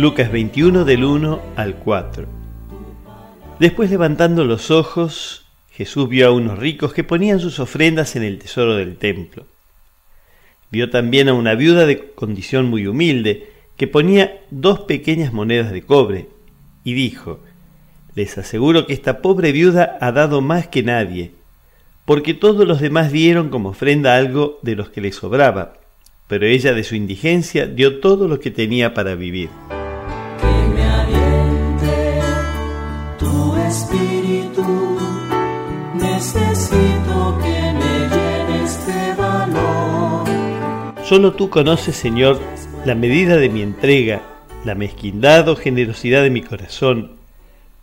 Lucas 21 del 1 al 4. Después levantando los ojos, Jesús vio a unos ricos que ponían sus ofrendas en el tesoro del templo. Vio también a una viuda de condición muy humilde que ponía dos pequeñas monedas de cobre y dijo, les aseguro que esta pobre viuda ha dado más que nadie, porque todos los demás dieron como ofrenda algo de los que le sobraba, pero ella de su indigencia dio todo lo que tenía para vivir. Que me tu espíritu, necesito que me de valor. Solo tú conoces, Señor, la medida de mi entrega, la mezquindad o generosidad de mi corazón,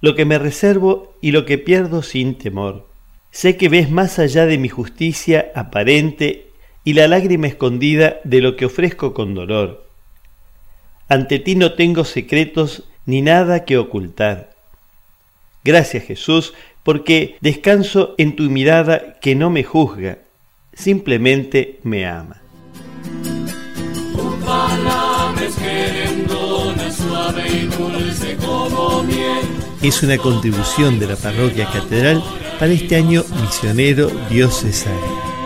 lo que me reservo y lo que pierdo sin temor. Sé que ves más allá de mi justicia aparente y la lágrima escondida de lo que ofrezco con dolor. Ante ti no tengo secretos ni nada que ocultar. Gracias Jesús, porque descanso en tu mirada que no me juzga, simplemente me ama. Es una contribución de la parroquia catedral para este año misionero diocesano.